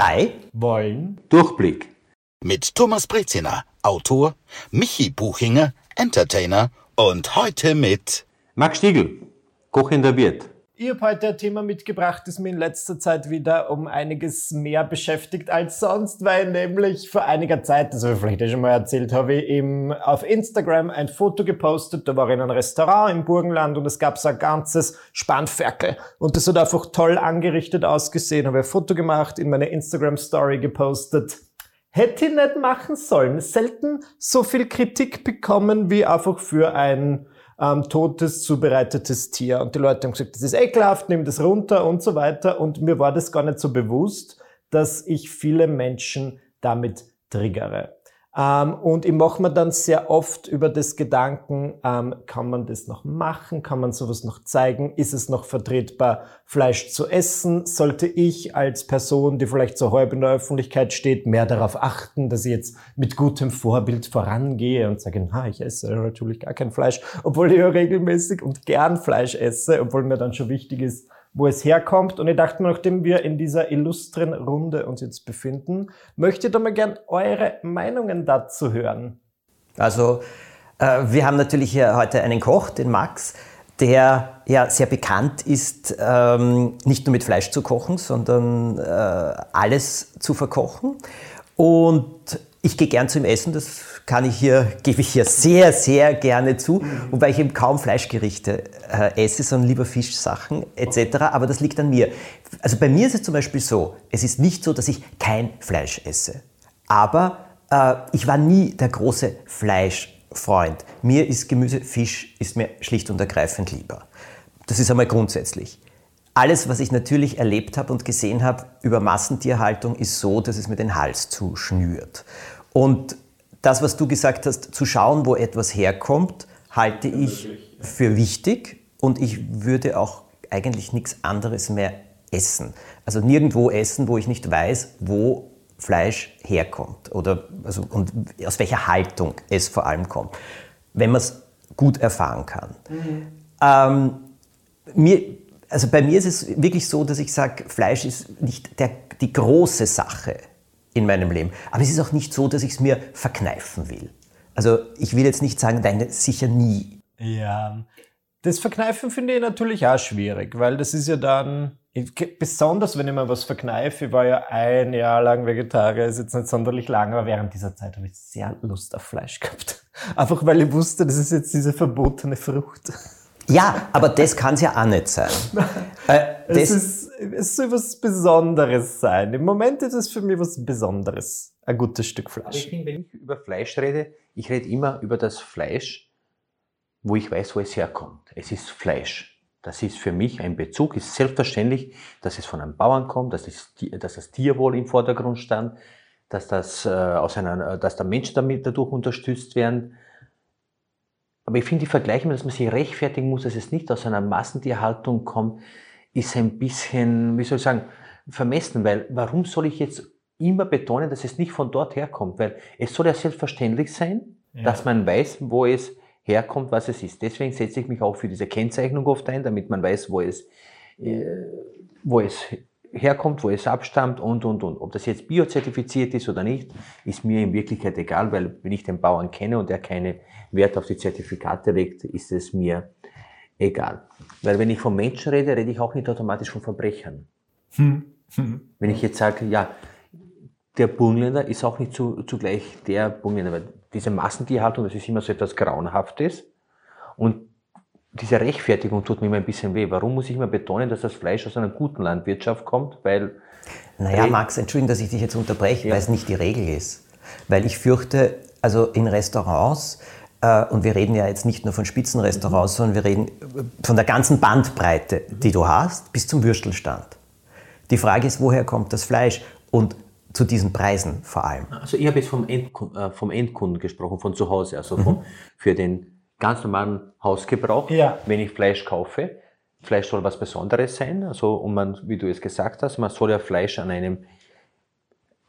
drei wollen Durchblick. Mit Thomas Breziner, Autor, Michi Buchinger, Entertainer und heute mit Max Stiegel, kochender Wirt. Ich habe heute ein Thema mitgebracht, das mich in letzter Zeit wieder um einiges mehr beschäftigt als sonst, weil nämlich vor einiger Zeit, das habe ich vielleicht schon mal erzählt, habe ich eben auf Instagram ein Foto gepostet, da war ich in einem Restaurant im Burgenland und es gab so ein ganzes Spanferkel und das hat einfach toll angerichtet ausgesehen, habe ein Foto gemacht, in meine Instagram-Story gepostet. Hätte ich nicht machen sollen. Selten so viel Kritik bekommen wie einfach für ein ähm, totes, zubereitetes Tier. Und die Leute haben gesagt, das ist ekelhaft, nimm das runter und so weiter. Und mir war das gar nicht so bewusst, dass ich viele Menschen damit triggere. Ähm, und ich mache mir dann sehr oft über das Gedanken, ähm, kann man das noch machen? Kann man sowas noch zeigen? Ist es noch vertretbar, Fleisch zu essen? Sollte ich als Person, die vielleicht so halb in der Öffentlichkeit steht, mehr darauf achten, dass ich jetzt mit gutem Vorbild vorangehe und sage, na, ich esse natürlich gar kein Fleisch, obwohl ich ja regelmäßig und gern Fleisch esse, obwohl mir dann schon wichtig ist, wo es herkommt. Und ich dachte mir, nachdem wir in dieser illustren Runde uns jetzt befinden, möchte ich da mal gern eure Meinungen dazu hören. Also, äh, wir haben natürlich hier heute einen Koch, den Max, der ja sehr bekannt ist, ähm, nicht nur mit Fleisch zu kochen, sondern äh, alles zu verkochen. Und ich gehe gern zum Essen, das kann ich hier, gebe ich hier sehr, sehr gerne zu, wobei ich eben kaum Fleischgerichte äh, esse, sondern lieber Fischsachen etc. Aber das liegt an mir. Also bei mir ist es zum Beispiel so, es ist nicht so, dass ich kein Fleisch esse. Aber äh, ich war nie der große Fleischfreund. Mir ist Gemüse, Fisch ist mir schlicht und ergreifend lieber. Das ist einmal grundsätzlich. Alles, was ich natürlich erlebt habe und gesehen habe über Massentierhaltung, ist so, dass es mir den Hals zuschnürt. Und das, was du gesagt hast, zu schauen, wo etwas herkommt, halte ich für wichtig und ich würde auch eigentlich nichts anderes mehr essen. Also nirgendwo essen, wo ich nicht weiß, wo Fleisch herkommt oder also, und aus welcher Haltung es vor allem kommt, wenn man es gut erfahren kann. Mhm. Ähm, mir, also bei mir ist es wirklich so, dass ich sage, Fleisch ist nicht der, die große Sache in meinem Leben. Aber es ist auch nicht so, dass ich es mir verkneifen will. Also ich will jetzt nicht sagen, nein, sicher nie. Ja, das Verkneifen finde ich natürlich auch schwierig, weil das ist ja dann, besonders wenn ich mir was verkneife, ich war ja ein Jahr lang Vegetarier, ist jetzt nicht sonderlich lang, aber während dieser Zeit habe ich sehr Lust auf Fleisch gehabt. Einfach weil ich wusste, das ist jetzt diese verbotene Frucht. Ja, aber das kann es ja auch nicht sein. äh, es, ist, es soll was Besonderes sein. Im Moment ist es für mich was Besonderes. Ein gutes Stück Fleisch. ich finde, wenn ich über Fleisch rede, ich rede immer über das Fleisch, wo ich weiß, wo es herkommt. Es ist Fleisch. Das ist für mich ein Bezug. Es ist selbstverständlich, dass es von einem Bauern kommt, dass, es, dass das Tierwohl im Vordergrund stand, dass, das, äh, aus einer, dass der Mensch damit dadurch unterstützt werden aber ich finde die Vergleiche, dass man sich rechtfertigen muss, dass es nicht aus einer Massentierhaltung kommt, ist ein bisschen, wie soll ich sagen, vermessen, weil warum soll ich jetzt immer betonen, dass es nicht von dort herkommt? Weil es soll ja selbstverständlich sein, ja. dass man weiß, wo es herkommt, was es ist. Deswegen setze ich mich auch für diese Kennzeichnung oft ein, damit man weiß, wo es, äh, wo es herkommt, wo es abstammt und, und, und. Ob das jetzt biozertifiziert ist oder nicht, ist mir in Wirklichkeit egal, weil wenn ich den Bauern kenne und er keine Wert auf die Zertifikate legt, ist es mir egal. Weil wenn ich von Menschen rede, rede ich auch nicht automatisch von Verbrechern. Hm. Hm. Wenn ich jetzt sage, ja, der Burgenländer ist auch nicht zu, zugleich der Burgenländer, weil diese Massentierhaltung, das ist immer so etwas Grauenhaftes. Und diese Rechtfertigung tut mir immer ein bisschen weh. Warum muss ich immer betonen, dass das Fleisch aus einer guten Landwirtschaft kommt? Weil. Naja, Max, Entschuldigung, dass ich dich jetzt unterbreche, ja. weil es nicht die Regel ist. Weil ich fürchte, also in Restaurants, äh, und wir reden ja jetzt nicht nur von Spitzenrestaurants, mhm. sondern wir reden von der ganzen Bandbreite, die du hast, bis zum Würstelstand. Die Frage ist, woher kommt das Fleisch? Und zu diesen Preisen vor allem. Also ich habe jetzt vom, Endkunden, äh, vom Endkunden gesprochen, von zu Hause, also mhm. vom, für den ganz normalen Hausgebrauch, ja. wenn ich Fleisch kaufe. Fleisch soll was Besonderes sein, also und man, wie du es gesagt hast, man soll ja Fleisch an einem,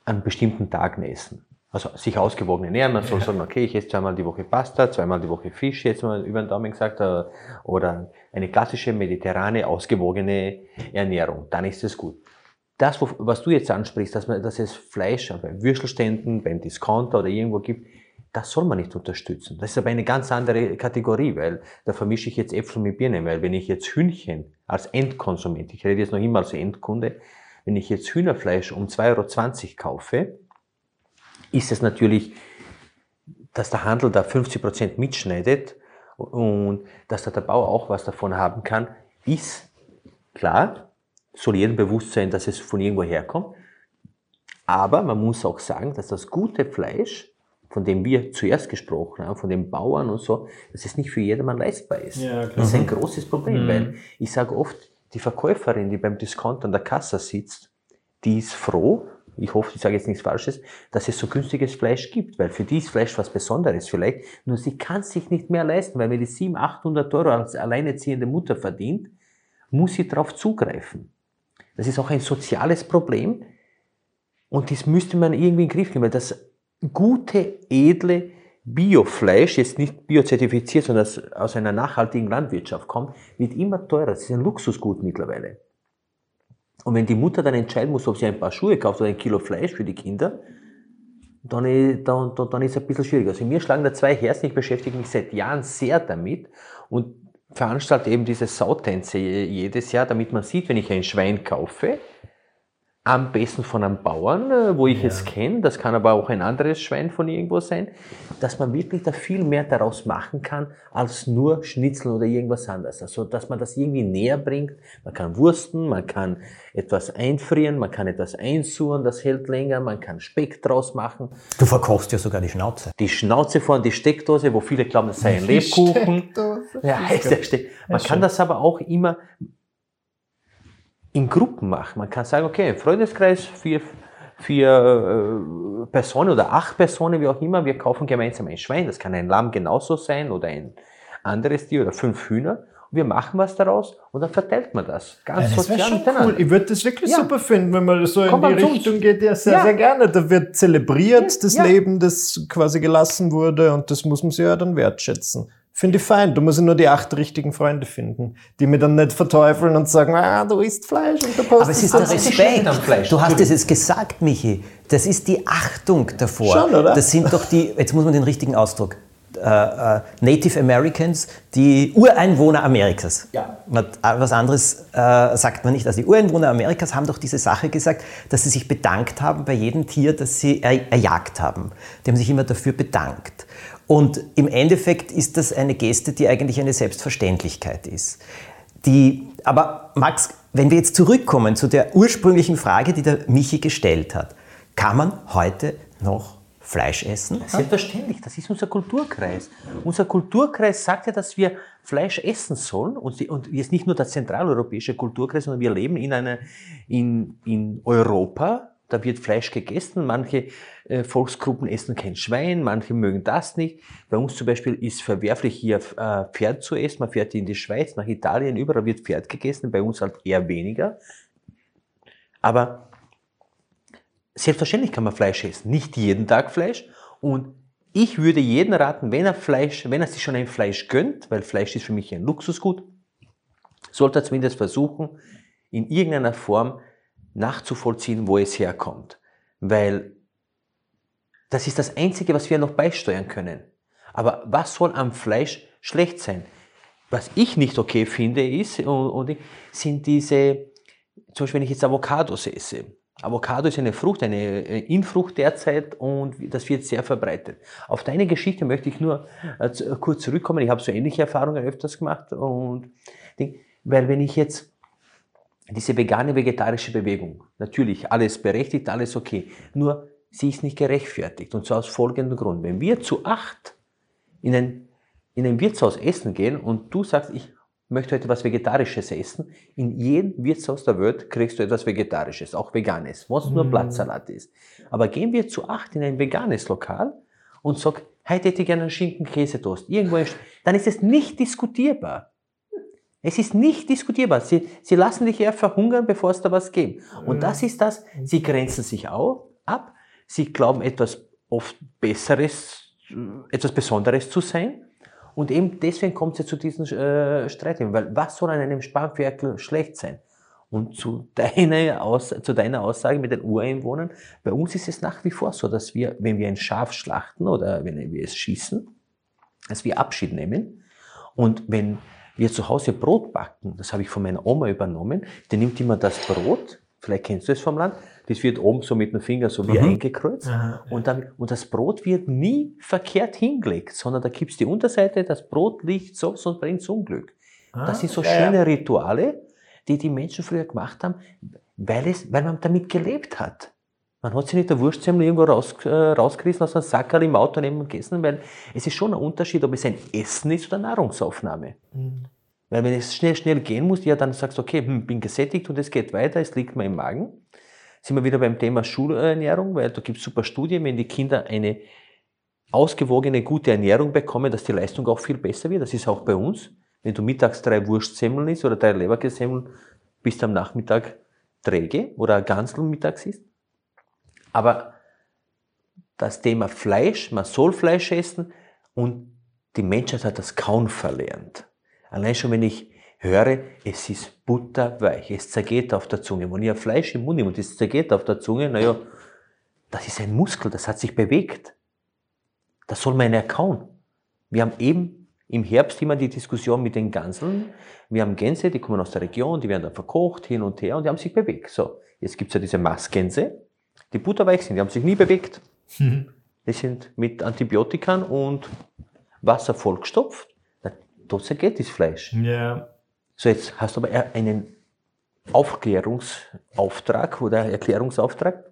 an bestimmten Tag essen. Also sich ausgewogen ernähren. Man soll ja. sagen, okay, ich esse zweimal die Woche Pasta, zweimal die Woche Fisch, jetzt mal über den Daumen gesagt, äh, oder eine klassische mediterrane, ausgewogene Ernährung. Dann ist es gut. das, was du jetzt ansprichst, dass, man, dass es Fleisch bei Würstelständen, beim Discounter oder irgendwo gibt, das soll man nicht unterstützen. Das ist aber eine ganz andere Kategorie, weil da vermische ich jetzt Äpfel mit Birnen, weil wenn ich jetzt Hühnchen als Endkonsument, ich rede jetzt noch immer als Endkunde, wenn ich jetzt Hühnerfleisch um 2,20 Euro kaufe, ist es natürlich, dass der Handel da 50 Prozent mitschneidet und dass da der Bauer auch was davon haben kann, ist klar, soll jedem bewusst sein, dass es von irgendwo herkommt. Aber man muss auch sagen, dass das gute Fleisch von dem wir zuerst gesprochen haben, von den Bauern und so, dass es nicht für jedermann leistbar ist. Ja, das ist ein großes Problem, mhm. weil ich sage oft, die Verkäuferin, die beim Discount an der Kasse sitzt, die ist froh, ich hoffe, ich sage jetzt nichts Falsches, dass es so günstiges Fleisch gibt, weil für die ist Fleisch was Besonderes vielleicht, nur sie kann sich nicht mehr leisten, weil wenn die 700, 800 Euro als alleinerziehende Mutter verdient, muss sie darauf zugreifen. Das ist auch ein soziales Problem und das müsste man irgendwie in den Griff kriegen, weil das gute, edle Biofleisch, jetzt nicht biozertifiziert, sondern aus einer nachhaltigen Landwirtschaft kommt, wird immer teurer. Das ist ein Luxusgut mittlerweile. Und wenn die Mutter dann entscheiden muss, ob sie ein paar Schuhe kauft oder ein Kilo Fleisch für die Kinder, dann, dann, dann ist es ein bisschen schwieriger. Also mir schlagen da zwei Herzen, ich beschäftige mich seit Jahren sehr damit und veranstalte eben diese Sautänze jedes Jahr, damit man sieht, wenn ich ein Schwein kaufe, am besten von einem Bauern, äh, wo ich ja. es kenne, das kann aber auch ein anderes Schwein von irgendwo sein, dass man wirklich da viel mehr daraus machen kann, als nur Schnitzel oder irgendwas anderes. Also, dass man das irgendwie näher bringt. Man kann wursten, man kann etwas einfrieren, man kann etwas einsuhren, das hält länger, man kann Speck draus machen. Du verkochst ja sogar die Schnauze. Die Schnauze vorne, die Steckdose, wo viele glauben, es sei ein Lebkuchen. Steckdose. Ja, heißt der Steck. Man kann das aber auch immer in Gruppen machen. Man kann sagen, okay, Freundeskreis, vier, vier äh, Personen oder acht Personen, wie auch immer, wir kaufen gemeinsam ein Schwein. Das kann ein Lamm genauso sein oder ein anderes Tier oder fünf Hühner. Wir machen was daraus und dann verteilt man das. Ganz ja, das sozial schon cool. Ich würde das wirklich ja. super finden, wenn man so Komm in die Richtung geht. Ja, sehr, ja. sehr gerne. Da wird zelebriert, das Leben, das quasi gelassen wurde und das muss man sich ja dann wertschätzen. Finde ich fein. Du musst nur die acht richtigen Freunde finden, die mir dann nicht verteufeln und sagen, ah, du isst Fleisch und du postest Aber es ist der Respekt am Fleisch. Du hast es jetzt gesagt, Michi. Das ist die Achtung davor. Schon, oder? Das sind doch die, jetzt muss man den richtigen Ausdruck, äh, äh, Native Americans, die Ureinwohner Amerikas. Ja. Äh, was anderes äh, sagt man nicht. Also die Ureinwohner Amerikas haben doch diese Sache gesagt, dass sie sich bedankt haben bei jedem Tier, das sie er, erjagt haben. Die haben sich immer dafür bedankt. Und im Endeffekt ist das eine Geste, die eigentlich eine Selbstverständlichkeit ist. Die, aber Max, wenn wir jetzt zurückkommen zu der ursprünglichen Frage, die der Michi gestellt hat, kann man heute noch Fleisch essen? Selbstverständlich, das ist unser Kulturkreis. Unser Kulturkreis sagt ja, dass wir Fleisch essen sollen und, sie, und jetzt nicht nur der zentraleuropäische Kulturkreis, sondern wir leben in, einer, in, in Europa, da wird Fleisch gegessen. Manche äh, Volksgruppen essen kein Schwein, manche mögen das nicht. Bei uns zum Beispiel ist verwerflich hier äh, Pferd zu essen. Man fährt in die Schweiz, nach Italien, überall wird Pferd gegessen, bei uns halt eher weniger. Aber selbstverständlich kann man Fleisch essen. Nicht jeden Tag Fleisch. Und ich würde jeden raten, wenn er Fleisch, wenn er sich schon ein Fleisch gönnt, weil Fleisch ist für mich ein Luxusgut, sollte er zumindest versuchen, in irgendeiner Form nachzuvollziehen, wo es herkommt. Weil das ist das Einzige, was wir noch beisteuern können. Aber was soll am Fleisch schlecht sein? Was ich nicht okay finde, ist, und, und, sind diese, zum Beispiel wenn ich jetzt Avocados esse. Avocado ist eine Frucht, eine Infrucht derzeit und das wird sehr verbreitet. Auf deine Geschichte möchte ich nur äh, kurz zurückkommen. Ich habe so ähnliche Erfahrungen öfters gemacht und weil wenn ich jetzt diese vegane, vegetarische Bewegung, natürlich alles berechtigt, alles okay, nur sie ist nicht gerechtfertigt. Und zwar aus folgendem Grund. Wenn wir zu acht in ein, in ein Wirtshaus essen gehen und du sagst, ich möchte heute etwas Vegetarisches essen, in jedem Wirtshaus der Welt kriegst du etwas Vegetarisches, auch Veganes, was nur mm. Blattsalat ist. Aber gehen wir zu acht in ein veganes Lokal und sag, heute hätte ich gerne einen Schinken-Käsetoast, irgendwo, dann ist es nicht diskutierbar. Es ist nicht diskutierbar. Sie, sie lassen dich eher verhungern, bevor es da was gibt. Und das ist das, sie grenzen sich auch ab. Sie glauben etwas oft Besseres, etwas Besonderes zu sein. Und eben deswegen kommt es ja zu diesen äh, Streit. Weil was soll an einem Spanferkel schlecht sein? Und zu deiner, Aus zu deiner Aussage mit den Ureinwohnern, bei uns ist es nach wie vor so, dass wir, wenn wir ein Schaf schlachten oder wenn wir es schießen, dass wir Abschied nehmen. Und wenn wir zu Hause Brot backen, das habe ich von meiner Oma übernommen, die nimmt immer das Brot, vielleicht kennst du es vom Land, das wird oben so mit dem Finger so wie mhm. eingekreuzt. Aha, ja. und, dann, und das Brot wird nie verkehrt hingelegt, sondern da gibt's die Unterseite, das Brot liegt so, sonst bringt Unglück. Ah, das sind so ja, schöne Rituale, die die Menschen früher gemacht haben, weil, es, weil man damit gelebt hat. Man hat sich nicht der Wurstsemmel irgendwo raus, äh, rausgerissen aus einem Sackerl im Auto neben gegessen, weil es ist schon ein Unterschied, ob es ein Essen ist oder Nahrungsaufnahme. Mhm. Weil wenn es schnell, schnell gehen muss, ja, dann sagst du, okay, hm, bin gesättigt und es geht weiter, es liegt mir im Magen. Sind wir wieder beim Thema Schulernährung, weil da gibt es super Studien, wenn die Kinder eine ausgewogene, gute Ernährung bekommen, dass die Leistung auch viel besser wird. Das ist auch bei uns. Wenn du mittags drei Wurstsemmeln isst oder drei Leberkässemmeln, bist du am Nachmittag träge oder ein Gansel mittags isst. Aber das Thema Fleisch, man soll Fleisch essen und die Menschheit hat das kaum verlernt. Allein schon, wenn ich höre, es ist butterweich, es zergeht auf der Zunge. Wenn ich ein Fleisch im Mund nehme und es zergeht auf der Zunge, naja, das ist ein Muskel, das hat sich bewegt. Das soll man erkauen. Wir haben eben im Herbst immer die Diskussion mit den Ganseln. Wir haben Gänse, die kommen aus der Region, die werden dann verkocht, hin und her und die haben sich bewegt. So, jetzt gibt's ja diese Mastgänse, die butterweich sind, die haben sich nie bewegt. Mhm. Die sind mit Antibiotikern und Wasser vollgestopft. Dort zergeht das Fleisch. Ja. So, jetzt hast du aber einen Aufklärungsauftrag oder Erklärungsauftrag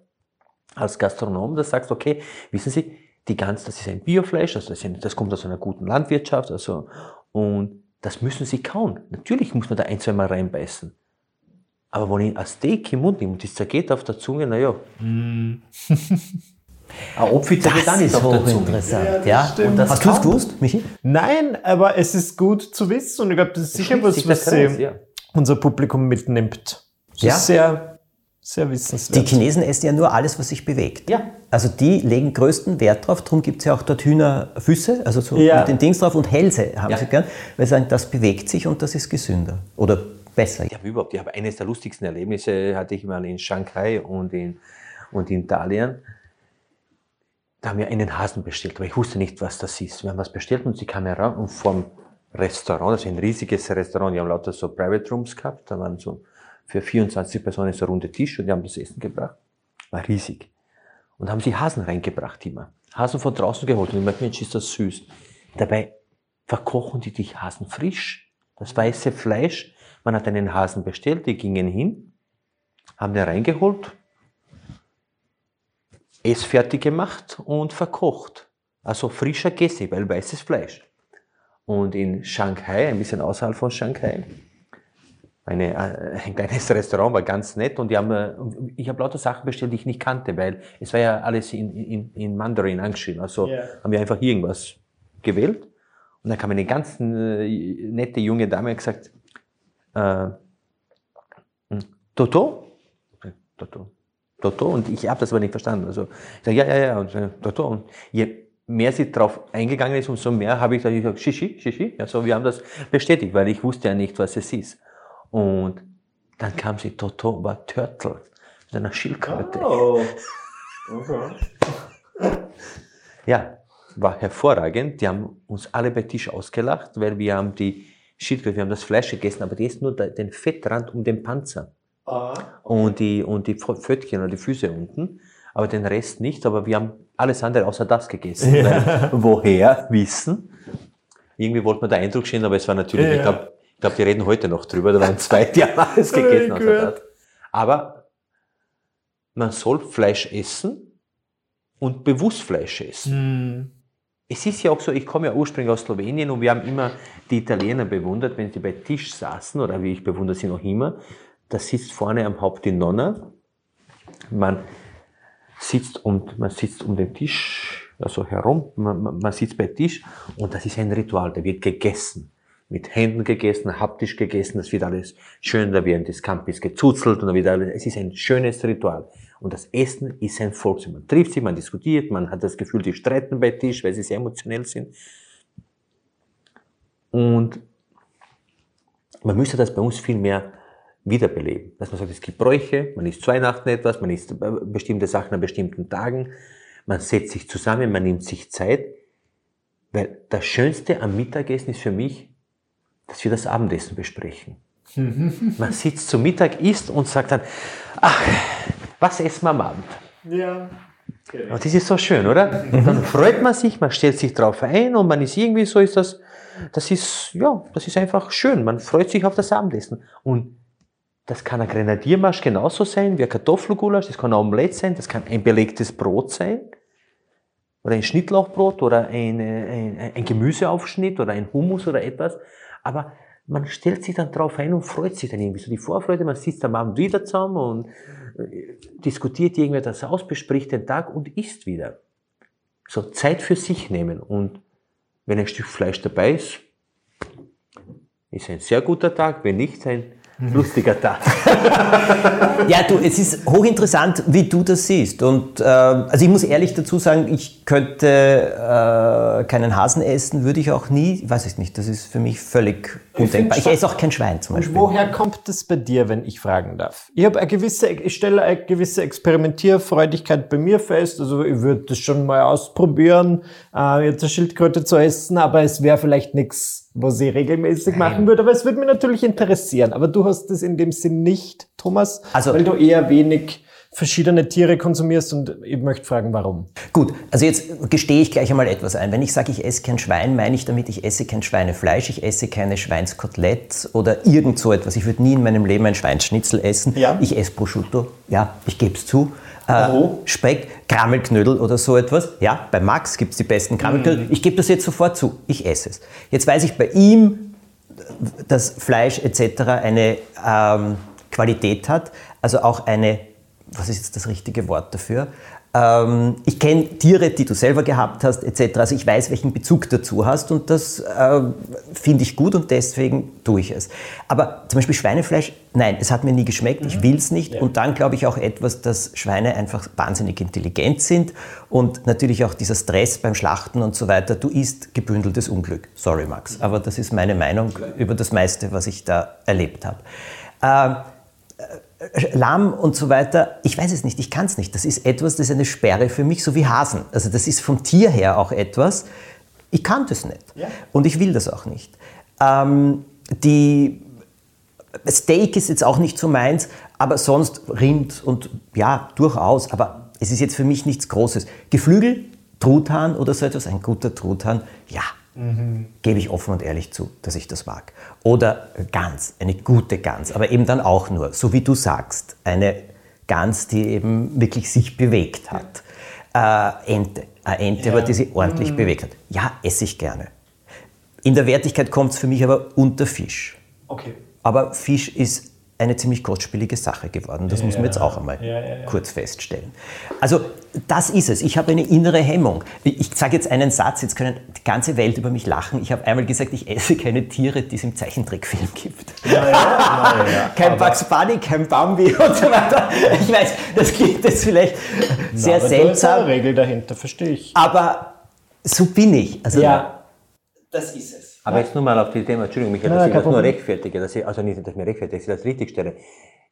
als Gastronom, da sagst, okay, wissen Sie, die Gans, das ist ein Biofleisch, also das, das kommt aus einer guten Landwirtschaft, also, und das müssen Sie kauen. Natürlich muss man da ein, zwei Mal reinbeißen. Aber wenn ich ein Steak im Mund nehme und das zergeht auf der Zunge, naja. Ein Opfi zergeht auch nicht auf der Zunge. interessant. Ja, ja. Und das Hast du es gewusst, Michi? Nein, aber es ist gut zu wissen und ich glaube, das ist sicher was, was Kreis, ja. unser Publikum mitnimmt. Das ja. ist sehr, sehr wissenswert. Die Chinesen essen ja nur alles, was sich bewegt. Ja. Also die legen größten Wert drauf, darum gibt es ja auch dort Hühnerfüße, also so ja. mit den Dings drauf und Hälse haben ja. sie gern, weil sie sagen, das bewegt sich und das ist gesünder. Oder besser. Ich habe überhaupt, ich habe eines der lustigsten Erlebnisse hatte ich mal in Shanghai und in, und in Italien. Da haben wir einen Hasen bestellt, aber ich wusste nicht, was das ist. Wir haben was bestellt und sie kam heran und vom Restaurant, ist ein riesiges Restaurant, die haben lauter so Private Rooms gehabt, da waren so für 24 Personen so runde Tisch und die haben das Essen gebracht. War riesig. Und haben sie Hasen reingebracht immer. Hasen von draußen geholt und ich meinte, Mensch, ist das süß. Dabei verkochen die die Hasen frisch. Das weiße Fleisch man hat einen Hasen bestellt, die gingen hin, haben den reingeholt, es fertig gemacht und verkocht. Also frischer Gesse, weil weißes Fleisch. Und in Shanghai, ein bisschen außerhalb von Shanghai, eine, äh, ein kleines Restaurant war ganz nett und die haben, äh, ich habe lauter Sachen bestellt, die ich nicht kannte, weil es war ja alles in, in, in Mandarin angeschrieben. Also yeah. haben wir einfach irgendwas gewählt. Und dann kam eine ganz äh, nette junge Dame und gesagt, äh, hm, Toto? Toto. Toto. Und ich habe das aber nicht verstanden. Also ich sage, ja, ja, ja, und, äh, Toto. Und je mehr sie darauf eingegangen ist, umso mehr habe ich gesagt, Shishi, Shishi. Also wir haben das bestätigt, weil ich wusste ja nicht, was es ist. Und dann kam sie, Toto war Turtle mit einer Schildkröte. Oh. Okay. ja, war hervorragend. Die haben uns alle bei Tisch ausgelacht, weil wir haben die Schildkröte, wir haben das Fleisch gegessen, aber die ist nur den Fettrand um den Panzer. Ah, okay. Und die, und die Pfötchen oder die Füße unten, aber den Rest nicht, aber wir haben alles andere außer das gegessen. Ja. woher wissen? Irgendwie wollte man der Eindruck stehen, aber es war natürlich, ja. ich glaube, ich glaub, die reden heute noch drüber, da waren zwei, die haben alles gegessen außer das. Aber man soll Fleisch essen und bewusst Fleisch essen. Mm es ist ja auch so, ich komme ja ursprünglich aus Slowenien und wir haben immer die Italiener bewundert, wenn sie bei Tisch saßen, oder wie ich bewundere sie noch immer, da sitzt vorne am Haupt die Nonna, man sitzt und man sitzt um den Tisch, also herum, man, man sitzt bei Tisch und das ist ein Ritual, da wird gegessen. Mit Händen gegessen, haptisch gegessen, das wird alles schön, da werden die Scampis gezuzelt und alles, es ist ein schönes Ritual. Und das Essen ist ein Volksfest. Man trifft sich, man diskutiert, man hat das Gefühl, die streiten bei Tisch, weil sie sehr emotionell sind. Und man müsste das bei uns viel mehr wiederbeleben. Dass man sagt, es gibt Bräuche, man isst zu Weihnachten etwas, man isst äh, bestimmte Sachen an bestimmten Tagen, man setzt sich zusammen, man nimmt sich Zeit, weil das Schönste am Mittagessen ist für mich, dass wir das Abendessen besprechen. man sitzt zum Mittag, isst und sagt dann, ach, was essen wir am Abend? Ja. Und das ist so schön, oder? Dann freut man sich, man stellt sich drauf ein und man ist irgendwie so, ist das, das ist, ja, das ist einfach schön. Man freut sich auf das Abendessen. Und das kann ein Grenadiermarsch genauso sein wie ein Kartoffelgulasch, das kann ein Omelette sein, das kann ein belegtes Brot sein. Oder ein Schnittlauchbrot oder ein, ein, ein Gemüseaufschnitt oder ein Hummus oder etwas. Aber man stellt sich dann drauf ein und freut sich dann irgendwie. So die Vorfreude, man sitzt am Abend wieder zusammen und äh, diskutiert irgendwie das aus, bespricht den Tag und isst wieder. So Zeit für sich nehmen und wenn ein Stück Fleisch dabei ist, ist ein sehr guter Tag, wenn nicht, ein lustiger Tag. ja, du, es ist hochinteressant, wie du das siehst. Und äh, also ich muss ehrlich dazu sagen, ich könnte äh, keinen Hasen essen, würde ich auch nie. Ich weiß es nicht, das ist für mich völlig undenkbar. Ich, ich esse auch kein Schwein zum Beispiel. Und woher kommt das bei dir, wenn ich fragen darf? Ich habe eine gewisse, ich stelle eine gewisse Experimentierfreudigkeit bei mir fest. Also ich würde das schon mal ausprobieren, äh, jetzt eine Schildkröte zu essen, aber es wäre vielleicht nichts was ich regelmäßig Nein. machen würde. Aber es würde mich natürlich interessieren. Aber du hast das in dem Sinn nicht, Thomas, also, weil du eher wenig verschiedene Tiere konsumierst und ich möchte fragen, warum. Gut, also jetzt gestehe ich gleich einmal etwas ein. Wenn ich sage, ich esse kein Schwein, meine ich damit, ich esse kein Schweinefleisch, ich esse keine Schweinskoteletts oder irgend so etwas. Ich würde nie in meinem Leben ein Schweinsschnitzel essen. Ja. Ich esse Prosciutto, ja, ich gebe es zu. Äh, Speck, Krammelknödel oder so etwas. Ja, bei Max gibt es die besten Krammelknödel. Mhm. Ich gebe das jetzt sofort zu. Ich esse es. Jetzt weiß ich bei ihm, dass Fleisch etc. eine ähm, Qualität hat, also auch eine, was ist jetzt das richtige Wort dafür? Ähm, ich kenne Tiere, die du selber gehabt hast, etc. Also ich weiß, welchen Bezug dazu hast und das äh, finde ich gut und deswegen tue ich es. Aber zum Beispiel Schweinefleisch, nein, es hat mir nie geschmeckt, ich mhm. will es nicht. Ja. Und dann glaube ich auch etwas, dass Schweine einfach wahnsinnig intelligent sind und natürlich auch dieser Stress beim Schlachten und so weiter. Du isst gebündeltes Unglück. Sorry, Max, aber das ist meine Meinung über das meiste, was ich da erlebt habe. Ähm, Lamm und so weiter, ich weiß es nicht, ich kann es nicht. Das ist etwas, das ist eine Sperre für mich, so wie Hasen. Also das ist vom Tier her auch etwas, ich kann das nicht. Ja. Und ich will das auch nicht. Ähm, die Steak ist jetzt auch nicht so meins, aber sonst Rind und ja, durchaus. Aber es ist jetzt für mich nichts Großes. Geflügel, Truthahn oder so etwas, ein guter Truthahn, ja, Mhm. Gebe ich offen und ehrlich zu, dass ich das mag. Oder Gans, eine gute Gans, aber eben dann auch nur, so wie du sagst, eine Gans, die eben wirklich sich bewegt hat. Äh, Ente, eine Ente, ja. aber die sich ordentlich mhm. bewegt hat. Ja, esse ich gerne. In der Wertigkeit kommt es für mich aber unter Fisch. Okay. Aber Fisch ist eine ziemlich kostspielige Sache geworden. Das ja, muss man jetzt auch einmal ja, ja, kurz feststellen. Also das ist es. Ich habe eine innere Hemmung. Ich sage jetzt einen Satz, jetzt können die ganze Welt über mich lachen. Ich habe einmal gesagt, ich esse keine Tiere, die es im Zeichentrickfilm gibt. kein Bugs Bunny, kein Bambi und so weiter. Ich weiß, das klingt jetzt vielleicht sehr Na, seltsam. Da ist eine Regel dahinter, verstehe ich. Aber so bin ich. Also, ja, das ist es. Aber jetzt nur mal auf die Thema, Entschuldigung, Michael, dass ich das nur rechtfertige, dass ich, also nicht, dass ich mir rechtfertige, dass ich das richtig stelle.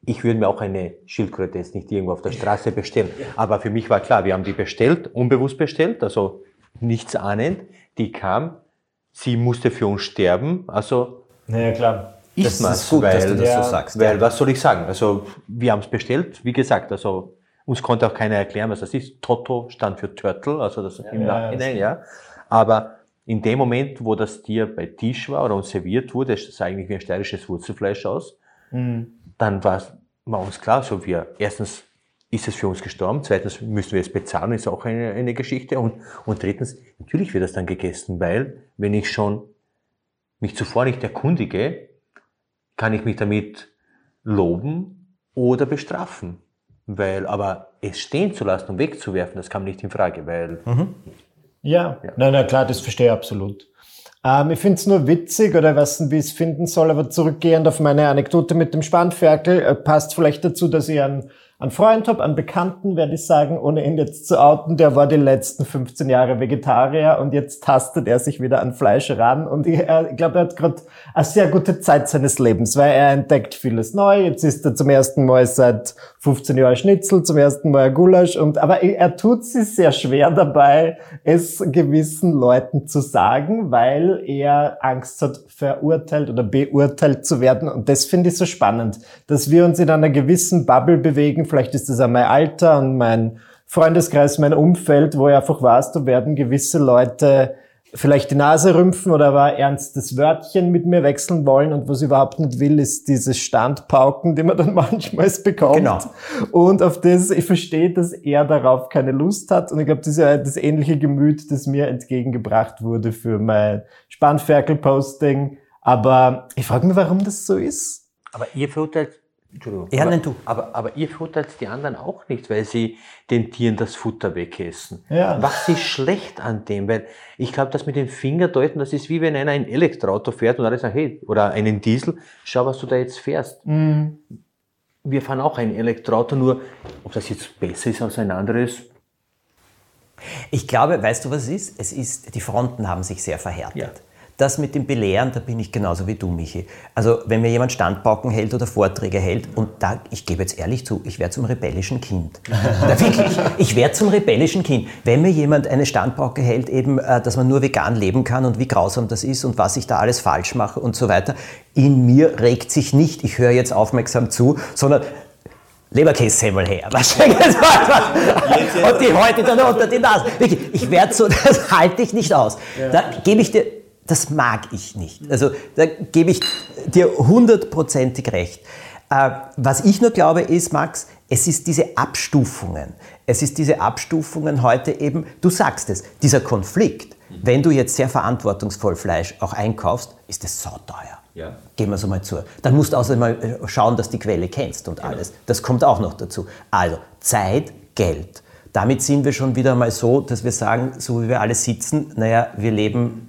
Ich würde mir auch eine Schildkröte jetzt nicht irgendwo auf der Straße bestellen. Aber für mich war klar, wir haben die bestellt, unbewusst bestellt, also nichts ahnend. Die kam, sie musste für uns sterben, also. Naja, klar. Ist das ist gut, weil, dass du das ja, so sagst. Weil, ja. was soll ich sagen? Also, wir haben es bestellt, wie gesagt, also, uns konnte auch keiner erklären, was das ist. Toto stand für Turtle, also das ja, im Nachhinein, ja. Aber in dem Moment, wo das Tier bei Tisch war oder uns serviert wurde, das sah eigentlich wie ein steirisches Wurzelfleisch aus, mhm. dann war es uns klar, so wir, erstens ist es für uns gestorben, zweitens müssen wir es bezahlen, ist auch eine, eine Geschichte und, und drittens, natürlich wird das dann gegessen, weil wenn ich schon mich zuvor nicht erkundige, kann ich mich damit loben oder bestrafen. Weil, aber es stehen zu lassen und wegzuwerfen, das kam nicht in Frage, weil mhm. Ja, ja. nein, na klar, das verstehe ich absolut. Ähm, ich finde es nur witzig oder weiß nicht, wie ich es finden soll, aber zurückgehend auf meine Anekdote mit dem Spanferkel, äh, passt vielleicht dazu, dass ich einen einen Freund habe, einen Bekannten, werde ich sagen, ohne ihn jetzt zu outen, der war die letzten 15 Jahre Vegetarier und jetzt tastet er sich wieder an Fleisch ran und ich, ich glaube, er hat gerade eine sehr gute Zeit seines Lebens, weil er entdeckt vieles neu. Jetzt ist er zum ersten Mal seit 15 Jahren Schnitzel, zum ersten Mal Gulasch und aber er tut sich sehr schwer dabei, es gewissen Leuten zu sagen, weil er Angst hat, verurteilt oder beurteilt zu werden. Und das finde ich so spannend, dass wir uns in einer gewissen Bubble bewegen, vielleicht ist das auch mein Alter und mein Freundeskreis, mein Umfeld, wo ich einfach weiß, da werden gewisse Leute vielleicht die Nase rümpfen oder aber ernstes Wörtchen mit mir wechseln wollen und was ich überhaupt nicht will, ist dieses Standpauken, die man dann manchmal bekommt. Genau. Und auf das, ich verstehe, dass er darauf keine Lust hat und ich glaube, das ist ja das ähnliche Gemüt, das mir entgegengebracht wurde für mein Spannferkel-Posting. Aber ich frage mich, warum das so ist. Aber ihr verurteilt Entschuldigung. Ja, aber, nein, du. Aber, aber ihr futtert die anderen auch nicht, weil sie den Tieren das Futter wegessen. Ja. Was ist schlecht an dem? Weil ich glaube, das mit den Fingerdeuten, das ist wie wenn einer ein Elektroauto fährt und alle sagen, hey, oder einen Diesel, schau, was du da jetzt fährst. Mhm. Wir fahren auch ein Elektroauto, nur ob das jetzt besser ist als ein anderes. Ich glaube, weißt du, was es ist? Es ist, die Fronten haben sich sehr verhärtet. Ja. Das mit dem Belehren, da bin ich genauso wie du, Michi. Also wenn mir jemand Standpauken hält oder Vorträge hält, und da, ich gebe jetzt ehrlich zu, ich werde zum rebellischen Kind. Na, wirklich, ich werde zum rebellischen Kind. Wenn mir jemand eine Standpauke hält, eben, äh, dass man nur vegan leben kann und wie grausam das ist und was ich da alles falsch mache und so weiter, in mir regt sich nicht, ich höre jetzt aufmerksam zu, sondern Leberkässemmel her. Was und die heute dann unter die Nase. Wirklich, ich werde so, das halte ich nicht aus. Da gebe ich dir das mag ich nicht. Also da gebe ich dir hundertprozentig recht. Äh, was ich nur glaube ist, Max, es ist diese Abstufungen. Es ist diese Abstufungen heute eben, du sagst es, dieser Konflikt. Wenn du jetzt sehr verantwortungsvoll Fleisch auch einkaufst, ist es sauteuer. Ja. Gehen wir so mal zu. Dann musst du außerdem mal äh, schauen, dass du die Quelle kennst und genau. alles. Das kommt auch noch dazu. Also Zeit, Geld. Damit sind wir schon wieder mal so, dass wir sagen, so wie wir alle sitzen, naja, wir leben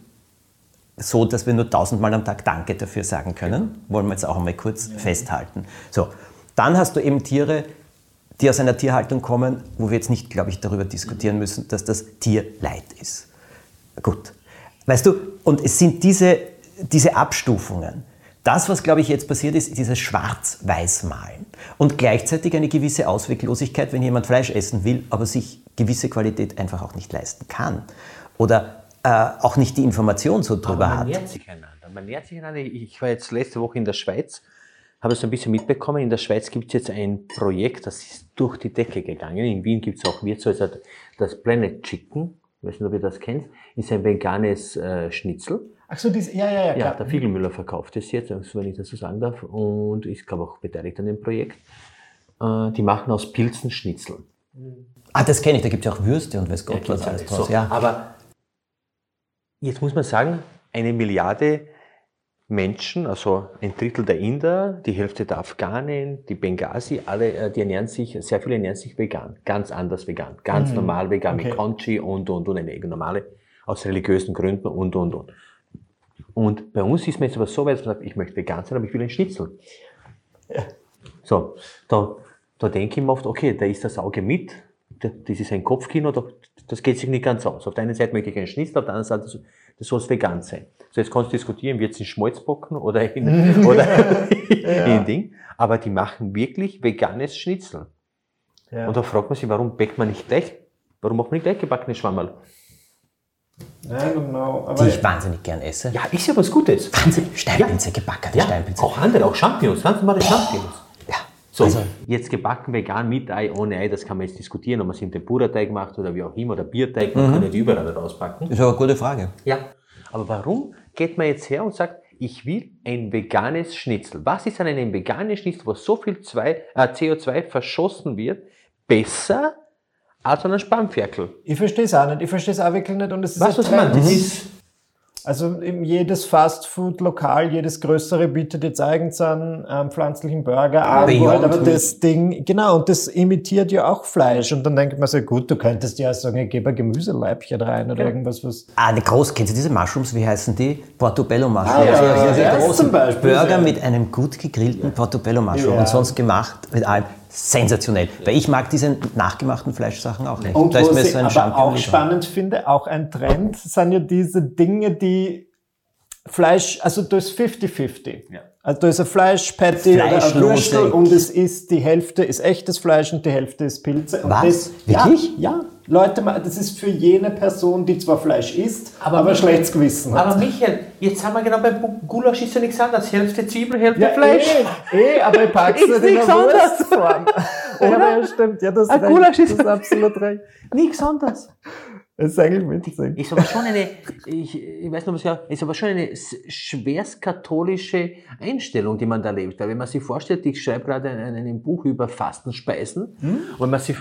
so, dass wir nur tausendmal am Tag Danke dafür sagen können. Wollen wir jetzt auch einmal kurz ja. festhalten. So, dann hast du eben Tiere, die aus einer Tierhaltung kommen, wo wir jetzt nicht, glaube ich, darüber diskutieren müssen, dass das Tier Leid ist. Gut. Weißt du, und es sind diese, diese Abstufungen. Das, was, glaube ich, jetzt passiert ist, dieses Schwarz-Weiß-Malen. Und gleichzeitig eine gewisse Ausweglosigkeit, wenn jemand Fleisch essen will, aber sich gewisse Qualität einfach auch nicht leisten kann. Oder äh, auch nicht die Information so drüber man hat. Man nähert sich einander. Man nähert sich einander. Ich war jetzt letzte Woche in der Schweiz, habe es ein bisschen mitbekommen. In der Schweiz gibt es jetzt ein Projekt, das ist durch die Decke gegangen. In Wien gibt es auch Wirtshaus, also das Planet Chicken, ich weiß nicht, ob ihr das kennt, ist ein veganes äh, Schnitzel. Ach so, das, ja, ja, ja. Ja, der Fiegelmüller verkauft es jetzt, wenn ich das so sagen darf, und ist, glaube auch beteiligt an dem Projekt. Äh, die machen aus Pilzen Schnitzel. Ah, das kenne ich, da gibt es ja auch Würste und weiß Gott ja, was alles draus. So, ja. Aber Jetzt muss man sagen, eine Milliarde Menschen, also ein Drittel der Inder, die Hälfte der Afghanen, die Benghazi, alle, äh, die ernähren sich, sehr viele ernähren sich vegan, ganz anders vegan, ganz mhm. normal vegan, okay. mit Conchi und, und, und, eine normale, aus religiösen Gründen und, und, und. Und bei uns ist mir jetzt aber so weit, dass man sagt, ich möchte vegan sein, aber ich will ein Schnitzel. Ja. So, da, da denke ich mir oft, okay, da ist das Auge mit, das ist ein Kopfkino, das geht sich nicht ganz aus. Auf der einen Seite möchte ich einen Schnitzel, auf der anderen Seite, das soll es vegan sein. So, jetzt kannst du diskutieren, wird es in Schmalzbocken oder in, oder ja. in Ding. Aber die machen wirklich veganes Schnitzel. Ja. Und da fragt man sich, warum backt man nicht gleich, warum macht man nicht gleich gebackene Schwammerl? I genau. die ich wahnsinnig gern esse. Ja, ist ja was Gutes. Wahnsinn. Steinpilze, ja. gebackene ja, Steinpilze. Auch andere, auch Champignons, ganz normale Champignons. So, also, jetzt gebacken vegan mit Ei, ohne Ei, das kann man jetzt diskutieren, ob man es in Tempura-Teig macht oder wie auch immer, oder Bierteig, man mhm. kann die überall rauspacken. Das ist aber eine gute Frage. Ja, aber warum geht man jetzt her und sagt, ich will ein veganes Schnitzel? Was ist an einem veganen Schnitzel, wo so viel zwei, äh, CO2 verschossen wird, besser als an einem Spanferkel? Ich verstehe es auch nicht, ich verstehe es auch wirklich nicht und es ist Was, was man, das ist also jedes Fastfood-Lokal, jedes größere bietet jetzt eigens an ähm, pflanzlichen Burger an. Aber das Ding, genau, und das imitiert ja auch Fleisch. Und dann denkt man so, gut, du könntest ja sagen, ich gebe ein Gemüseleibchen rein oder ja. irgendwas, was. Ah, die groß, kennst du diese Mushrooms, wie heißen die? Portobello Mushrooms. Ah, ja, ja, ja, ja, ja zum Beispiel, Burger mit einem gut gegrillten Portobello Mushroom und sonst gemacht mit allem. Sensationell. Weil ich mag diese nachgemachten Fleischsachen auch nicht. Und da ist was mir ich so ein aber Champignon auch spannend finde, auch ein Trend, sind ja diese Dinge, die Fleisch, also da ist 50-50. Also da ist ein Fleischpatty oder ein. Würstel und es ist, die Hälfte ist echtes Fleisch und die Hälfte ist Pilze. Und Was? Das, Wirklich? Ja, ja. Leute, das ist für jene Person, die zwar Fleisch isst, aber, Aber- schlechtes Gewissen hat. Aber Michael, jetzt haben wir genau beim Gulasch ist ja nichts anderes. Hälfte Zwiebel, Hälfte ja, Fleisch. Eh, eh, aber ich pack's Ist nicht in anderes. Wurstform. Ja, aber ja, stimmt. Ja, das Ein recht. Gulasch ist- das ist absolut recht. Nichts anderes. Das ist eigentlich witzig. Ist aber schon eine, ich, ich weiß noch was ja, ist aber schon eine schwerst katholische Einstellung, die man da lebt. Weil wenn man sich vorstellt, ich schreibe gerade ein, ein, Buch über Fastenspeisen, und wenn man sich,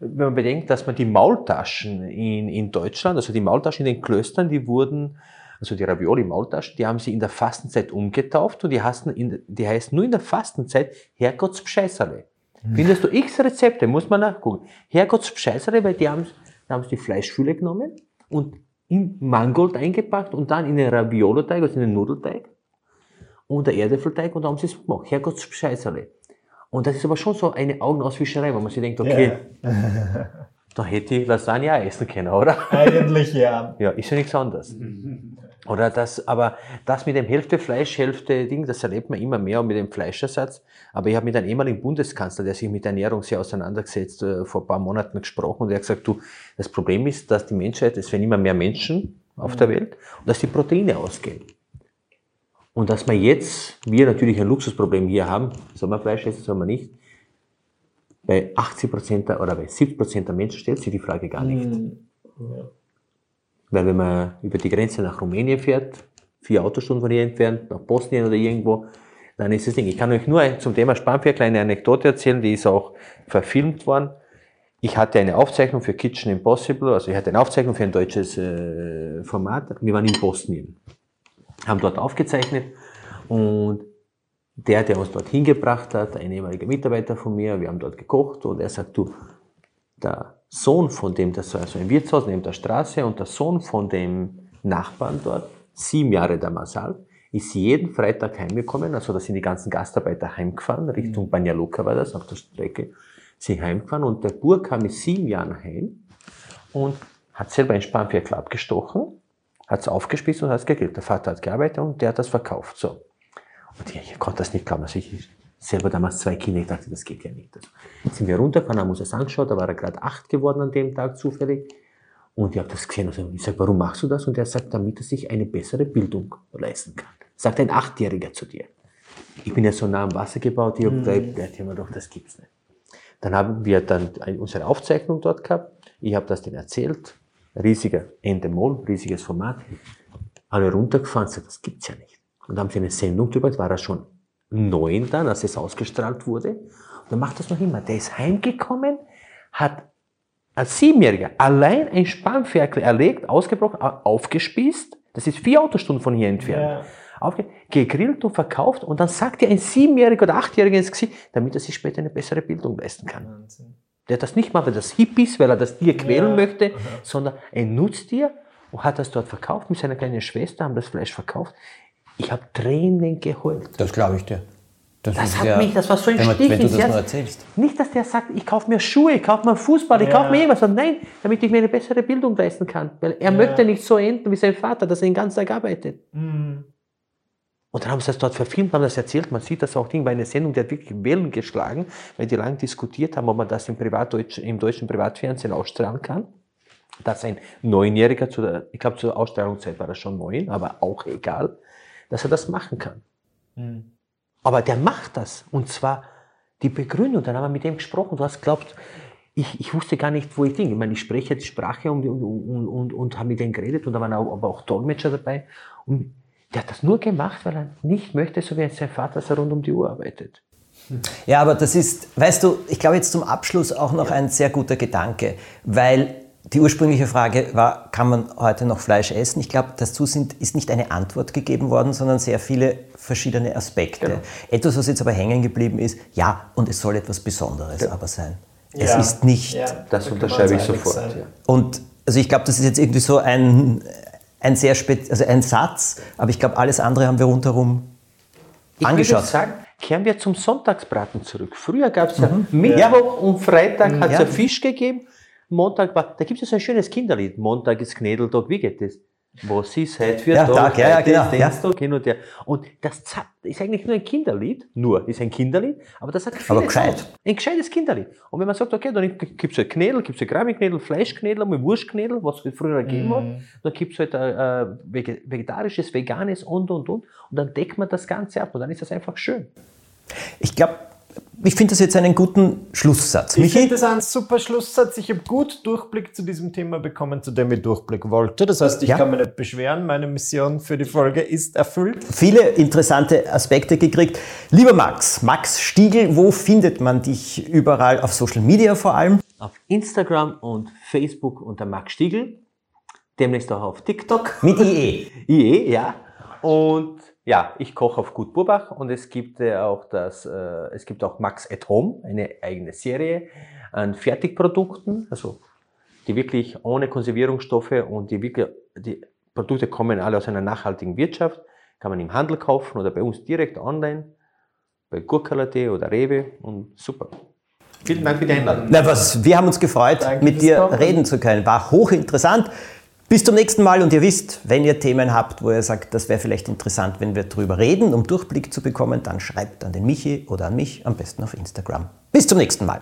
wenn man bedenkt, dass man die Maultaschen in, in Deutschland, also die Maultaschen in den Klöstern, die wurden, also die Ravioli-Maultaschen, die haben sie in der Fastenzeit umgetauft und die heißen, in, die heißen nur in der Fastenzeit Herrgottspscheißerle. Findest du x Rezepte, muss man nachgucken. Herrgottspscheißerle, weil die haben, da haben sie die Fleischfülle genommen und in Mangold eingepackt und dann in den Raviolo-Teig, also in den Nudelteig und der Erdäpfelteig und da haben sie es gemacht. Herrgottspscheißerle. Und das ist aber schon so eine Augenauswischerei, wo man sich denkt, okay, da hätte ich Lasagne auch essen können, oder? Eigentlich ja. Ja, ist ja nichts anderes. Oder das, aber das mit dem Hälfte Fleisch, Hälfte Ding, das erlebt man immer mehr mit dem Fleischersatz. Aber ich habe mit einem ehemaligen Bundeskanzler, der sich mit Ernährung sehr auseinandergesetzt, äh, vor ein paar Monaten gesprochen und er hat gesagt, du, das Problem ist, dass die Menschheit, es werden immer mehr Menschen auf der Welt und dass die Proteine ausgehen. Und dass wir jetzt, wir natürlich ein Luxusproblem hier haben, soll man Fleisch essen, soll man nicht, bei 80 Prozent oder bei 70 Prozent der Menschen stellt sich die Frage gar nicht. Weil wenn man über die Grenze nach Rumänien fährt, vier Autostunden von hier entfernt, nach Bosnien oder irgendwo, dann ist das Ding. Ich kann euch nur zum Thema Spanferkel eine kleine Anekdote erzählen, die ist auch verfilmt worden. Ich hatte eine Aufzeichnung für Kitchen Impossible, also ich hatte eine Aufzeichnung für ein deutsches äh, Format. Wir waren in Bosnien, haben dort aufgezeichnet und der, der uns dort hingebracht hat, ein ehemaliger Mitarbeiter von mir, wir haben dort gekocht und er sagt, du, der Sohn von dem, das war also ein Wirtshaus neben der Straße und der Sohn von dem Nachbarn dort, sieben Jahre damals alt, ist jeden Freitag heimgekommen, also da sind die ganzen Gastarbeiter heimgefahren, Richtung Banja Luka war das, auf der Strecke, sind heimgefahren und der Bur kam mit sieben Jahren heim und hat selber ein Spanferkel abgestochen, hat es aufgespießt und hat es gegrillt. Der Vater hat gearbeitet und der hat das verkauft. So. Und ich, ich konnte das nicht glauben. Also ich selber damals zwei Kinder, ich dachte, das geht ja nicht. Also sind wir runtergefahren, haben uns das angeschaut, da war er gerade acht geworden an dem Tag zufällig. Und ich habe das gesehen und ich sage, warum machst du das? Und er sagt, damit er sich eine bessere Bildung leisten kann. Sagt ein Achtjähriger zu dir. Ich bin ja so nah am Wasser gebaut, ich habe gedacht, der hat mir doch, das gibt's nicht. Dann haben wir dann unsere Aufzeichnung dort gehabt. Ich habe das denen erzählt. Riesiger Endemol, riesiges Format. Alle runtergefahren, sagt, das gibt's ja nicht. Und dann haben sie eine Sendung drüber, war er schon neun dann, als es ausgestrahlt wurde. Und dann macht das noch immer. Der ist heimgekommen, hat als Siebenjähriger allein ein Spanferkel erlegt, ausgebrochen, au- aufgespießt. Das ist vier Autostunden von hier entfernt. Aufge gegrillt und verkauft und dann sagt dir ein Siebenjähriger oder Achtjähriger ins Gesicht, damit er sich später eine bessere Bildung leisten kann. Der hat das nicht mal, weil das hip ist, weil er das Tier quälen Ja. möchte, sondern er nutzt Tier und hat das dort verkauft mit seiner kleinen Schwester, haben das Fleisch verkauft. Ich habe Tränen geheult. Das glaube ich dir. Das ist hat ja- mich, das war so ein wenn Stich wenn du ins das Herz. nur erzählst. Nicht, dass der sagt, ich kaufe mir Schuhe, ich kaufe mir Fußball, ich Ja. kaufe mir irgendwas. sondern Nein, damit ich mir eine bessere Bildung leisten kann. Weil er möchte nicht so enden wie sein Vater, dass er den ganzen Tag arbeitet. Und dann haben sie das dort verfilmt, haben das erzählt. Man sieht das auch Ding bei einer Sendung, der hat wirklich Wellen geschlagen, weil die lange diskutiert haben, ob man das im, Privatdeutsch, im deutschen Privatfernsehen ausstrahlen kann. Dass ein Neunjähriger, zu der, ich glaube zur Ausstrahlungszeit war er schon neun, aber auch egal, dass er das machen kann. Aber der macht das. Und zwar die Begründung. Dann haben wir mit dem gesprochen. Du hast geglaubt, ich, ich wusste gar nicht, wo ich bin. Ich meine, ich spreche die Sprache und, und, und, und, und habe mit denen geredet und da waren auch, aber auch Dolmetscher dabei. Und der hat das nur gemacht, weil er nicht möchte, so wie sein Vater, dass er rund um die Uhr arbeitet. Ja, aber das ist, weißt du, ich glaube jetzt zum Abschluss auch noch ein sehr guter Gedanke, weil die ursprüngliche Frage war, kann man heute noch Fleisch essen? Ich glaube, dazu sind, ist nicht eine Antwort gegeben worden, sondern sehr viele verschiedene Aspekte. Genau. Etwas, was jetzt aber hängen geblieben ist, ja, und es soll etwas Besonderes aber sein. Es Ja. ist nicht. Ja, Das da unterschreibe ich sofort. Ja. Und also ich glaube, das ist jetzt irgendwie so ein, ein sehr spät, also ein Satz, aber ich glaube, alles andere haben wir rundherum Ich angeschaut. würde sagen, kehren wir zum Sonntagsbraten zurück. Früher gab es ja Mittwoch und Freitag hat es Ja. ja Fisch gegeben. Montag war, da gibt es ja so ein schönes Kinderlied. Montag ist Knädeltag, wie geht das? Was ist heute für Ja, Tag? Tag, ja, ja, genau, ist ja. Dienstag, hin und her. Und das ist eigentlich nur ein Kinderlied, nur ist ein Kinderlied, aber das hat viele Aber gescheit. Ein gescheites Kinderlied. Und wenn man sagt, okay, dann gibt es halt Knädel, gibt es halt Kramiknädel, Fleischknädel, mal Wurstknädel, was es früher gegeben hat. Dann gibt es halt äh, äh, vege- vegetarisches, veganes und, und, und. Und dann deckt man das Ganze ab und dann ist das einfach schön. Ich glaube, ich finde das jetzt einen guten Schlusssatz. Ich finde das ein super Schlusssatz. Ich habe gut Durchblick zu diesem Thema bekommen, zu dem ich Durchblick wollte. Das heißt, ich Ja. kann mich nicht beschweren. Meine Mission für die Folge ist erfüllt. viele interessante Aspekte gekriegt. Lieber Max, Max Stiegel, wo findet man dich überall auf Social Media vor allem? Auf Instagram und Facebook unter Max Stiegel. Demnächst auch auf TikTok. Mit IE. IE, ja. Und ja, ich koche auf Gut Burbach und es gibt äh, auch das, äh, es gibt auch Max at Home, eine eigene Serie an Fertigprodukten, also die wirklich ohne Konservierungsstoffe und die wirklich, die Produkte kommen alle aus einer nachhaltigen Wirtschaft, kann man im Handel kaufen oder bei uns direkt online, bei Gurkala.de oder Rewe und super. Vielen Dank für die Einladung. Na was, wir haben uns gefreut, Danke mit dir Kommen. reden zu können. War hochinteressant. Bis zum nächsten Mal und ihr wisst, wenn ihr Themen habt, wo ihr sagt, das wäre vielleicht interessant, wenn wir drüber reden, um Durchblick zu bekommen, dann schreibt an den Michi oder an mich, am besten auf Instagram. Bis zum nächsten Mal.